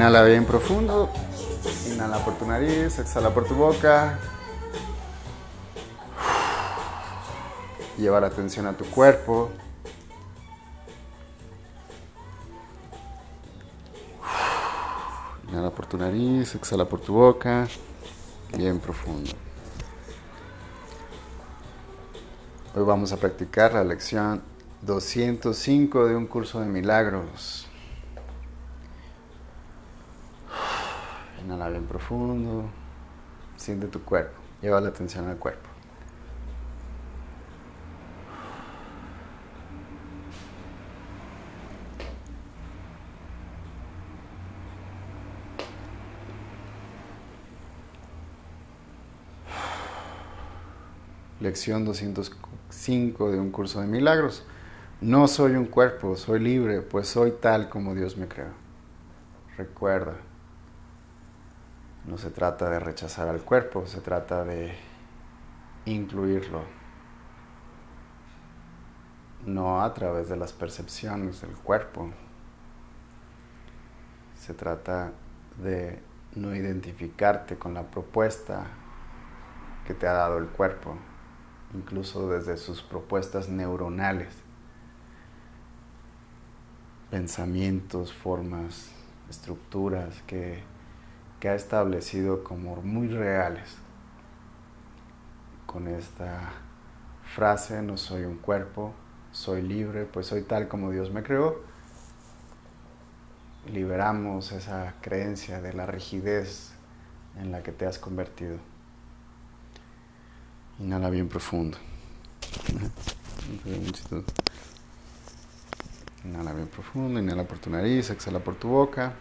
inhala bien profundo. Inhala por tu nariz, exhala por tu boca. Lleva la atención a tu cuerpo. Inhala por tu nariz, exhala por tu boca. Bien profundo. Hoy vamos a practicar la lección 205 de un curso de milagros. Inhala bien profundo. Siente tu cuerpo. Lleva la atención al cuerpo. Lección 205 de un curso de milagros. No soy un cuerpo, soy libre, pues soy tal como Dios me creó. Recuerda, no se trata de rechazar al cuerpo, se trata de incluirlo. No a través de las percepciones del cuerpo. Se trata de no identificarte con la propuesta que te ha dado el cuerpo incluso desde sus propuestas neuronales, pensamientos, formas, estructuras que, que ha establecido como muy reales. Con esta frase, no soy un cuerpo, soy libre, pues soy tal como Dios me creó, liberamos esa creencia de la rigidez en la que te has convertido. Inhala bien profundo. Inhala bien profundo, inhala por tu nariz, exhala por tu boca.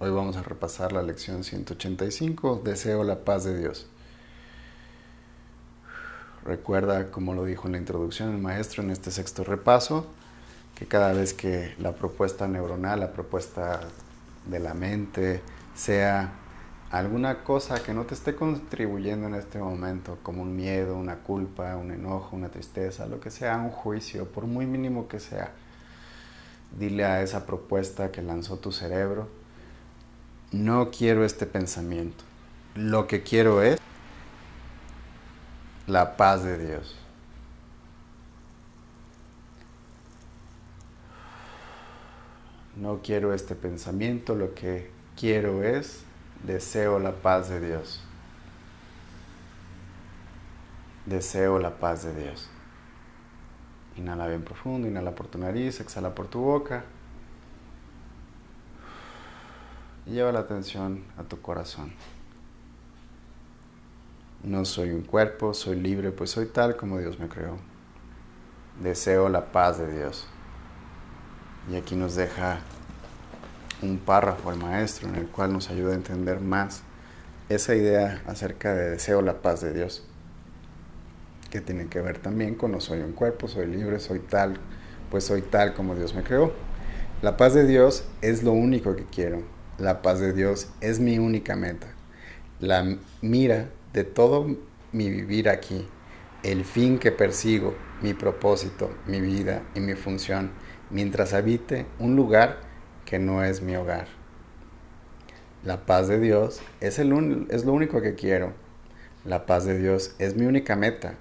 Hoy vamos a repasar la lección 185, Deseo la paz de Dios. Recuerda, como lo dijo en la introducción el maestro en este sexto repaso, que cada vez que la propuesta neuronal, la propuesta de la mente, sea alguna cosa que no te esté contribuyendo en este momento, como un miedo, una culpa, un enojo, una tristeza, lo que sea, un juicio, por muy mínimo que sea, dile a esa propuesta que lanzó tu cerebro, no quiero este pensamiento, lo que quiero es la paz de Dios. no quiero este pensamiento, lo que quiero es, deseo la paz de Dios. Deseo la paz de Dios. Inhala bien profundo, inhala por tu nariz, exhala por tu boca. Y lleva la atención a tu corazón. No soy un cuerpo, soy libre, pues soy tal como Dios me creó. Deseo la paz de Dios. Y aquí nos deja un párrafo el maestro en el cual nos ayuda a entender más esa idea acerca de deseo la paz de Dios, que tiene que ver también con no soy un cuerpo, soy libre, soy tal, pues soy tal como Dios me creó. La paz de Dios es lo único que quiero. La paz de Dios es mi única meta. La mira de todo mi vivir aquí, el fin que persigo, mi propósito, mi vida y mi función mientras habite un lugar que no es mi hogar. La paz de Dios es, el es lo único que quiero. La paz de Dios es mi única meta,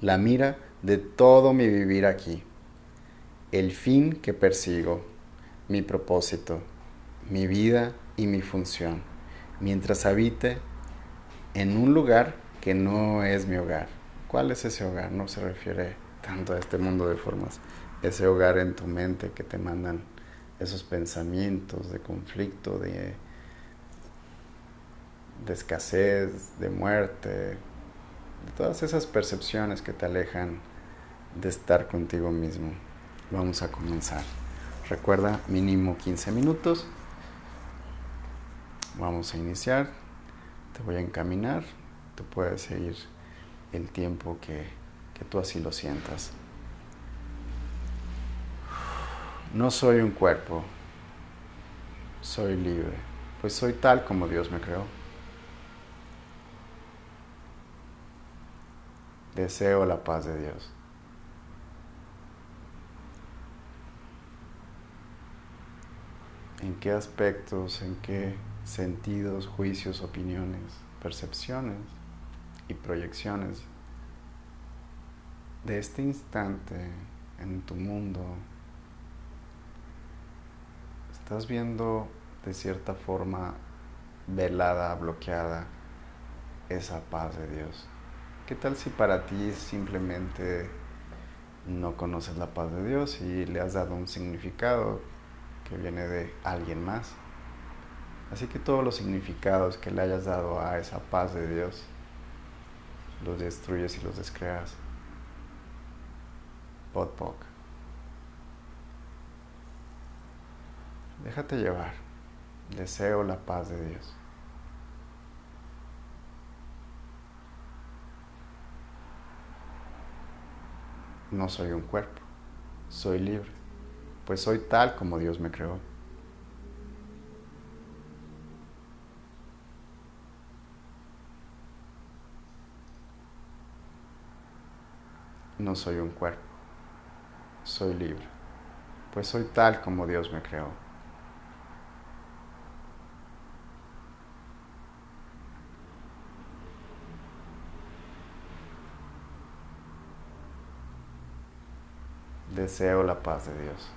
la mira de todo mi vivir aquí, el fin que persigo, mi propósito, mi vida y mi función, mientras habite en un lugar que no es mi hogar. ¿Cuál es ese hogar? No se refiere tanto a este mundo de formas ese hogar en tu mente que te mandan esos pensamientos de conflicto, de, de escasez, de muerte, de todas esas percepciones que te alejan de estar contigo mismo. Vamos a comenzar. Recuerda, mínimo 15 minutos. Vamos a iniciar, te voy a encaminar, tú puedes seguir el tiempo que, que tú así lo sientas. No soy un cuerpo, soy libre, pues soy tal como Dios me creó. Deseo la paz de Dios. ¿En qué aspectos, en qué sentidos, juicios, opiniones, percepciones y proyecciones de este instante en tu mundo estás viendo de cierta forma velada, bloqueada esa paz de Dios. ¿Qué tal si para ti simplemente no conoces la paz de Dios y le has dado un significado que viene de alguien más? Así que todos los significados que le hayas dado a esa paz de Dios, los destruyes y los descreas. Podpok. Déjate llevar. Deseo la paz de Dios. No soy un cuerpo, soy libre, pues soy tal como Dios me creó. No soy un cuerpo, soy libre, pues soy tal como Dios me creó. Deseo la paz de Dios.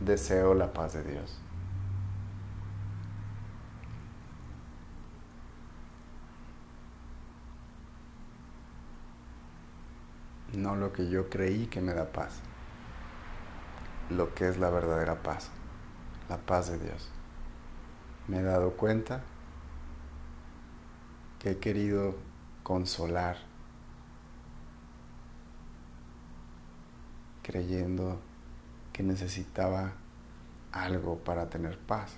Deseo la paz de Dios. no lo que yo creí que me da paz, lo que es la verdadera paz, la paz de Dios. Me he dado cuenta que he querido consolar, creyendo que necesitaba algo para tener paz.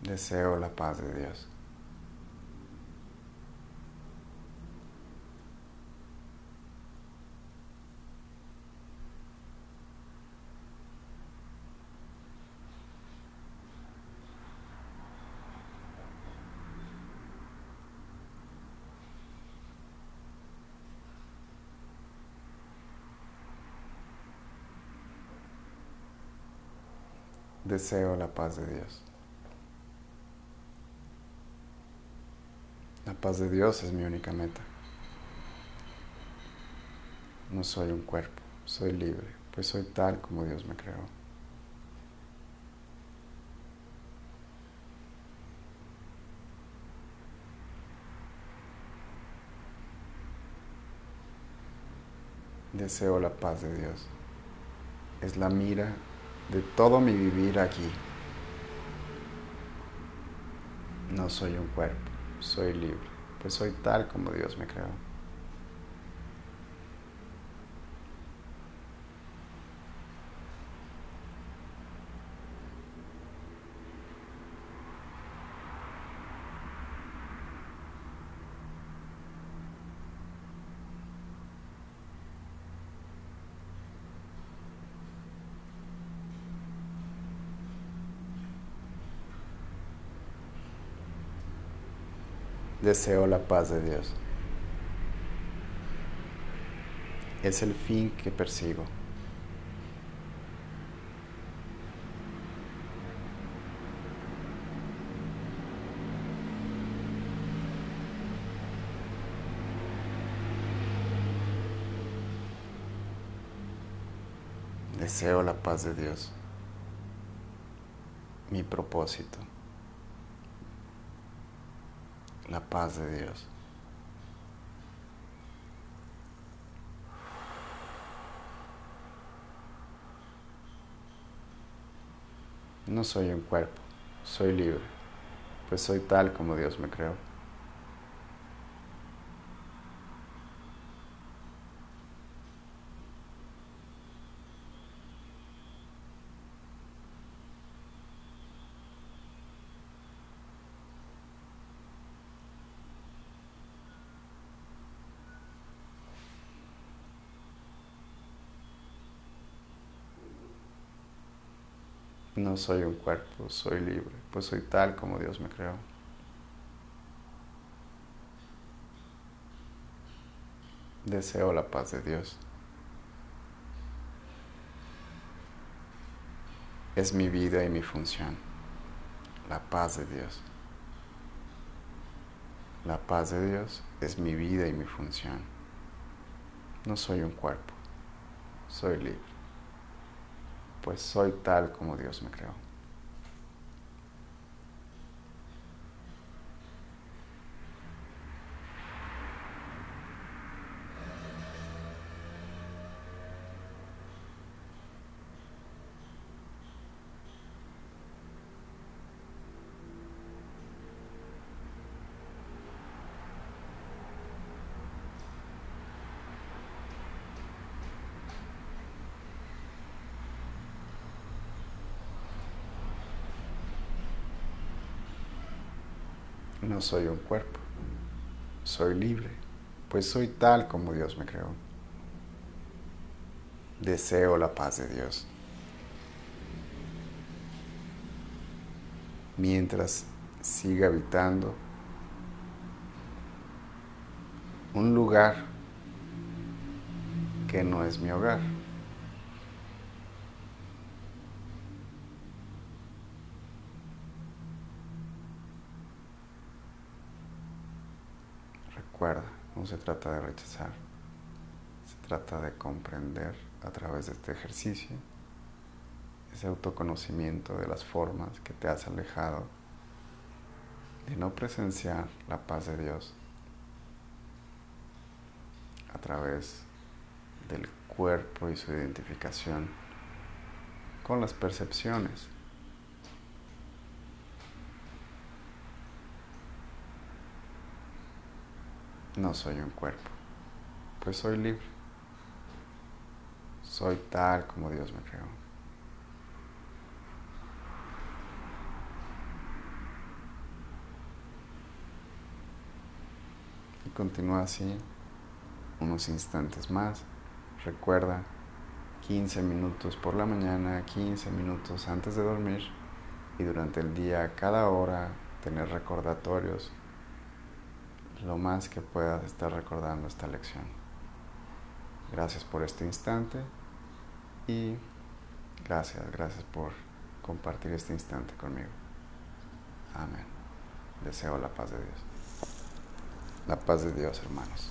Deseo la paz de Dios. Deseo la paz de Dios. La paz de Dios es mi única meta. No soy un cuerpo, soy libre, pues soy tal como Dios me creó. Deseo la paz de Dios. Es la mira de todo mi vivir aquí. No soy un cuerpo soy libre, pues soy tal como Dios me creó. Deseo la paz de Dios. Es el fin que persigo. Deseo la paz de Dios, mi propósito. La paz de Dios. No soy un cuerpo, soy libre, pues soy tal como Dios me creó. No soy un cuerpo, soy libre, pues soy tal como Dios me creó. Deseo la paz de Dios. Es mi vida y mi función. La paz de Dios. La paz de Dios es mi vida y mi función. No soy un cuerpo, soy libre, pues soy tal como Dios me creó. No soy un cuerpo, soy libre, pues soy tal como Dios me creó. Deseo la paz de Dios. Mientras siga habitando un lugar que no es mi hogar. Recuerda, no se trata de rechazar, se trata de comprender a través de este ejercicio ese autoconocimiento de las formas que te has alejado de no presenciar la paz de Dios a través del cuerpo y su identificación con las percepciones. No soy un cuerpo, pues soy libre. Soy tal como Dios me creó. Y continúa así unos instantes más. Recuerda 15 minutos por la mañana, 15 minutos antes de dormir y durante el día, cada hora, tener recordatorios lo más que puedas estar recordando esta lección. Gracias por este instante y gracias, gracias por compartir este instante conmigo. Amén. Deseo la paz de Dios. La paz de Dios, hermanos.